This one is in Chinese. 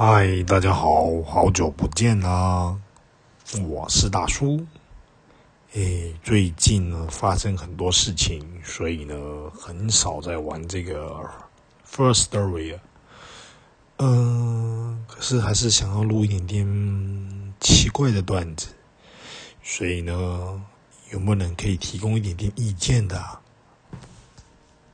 嗨，大家好，好久不见啦！我是大叔。诶，最近呢发生很多事情，所以呢很少在玩这个 First Story。嗯，可是还是想要录一点点奇怪的段子，所以呢有没有人可以提供一点点意见的？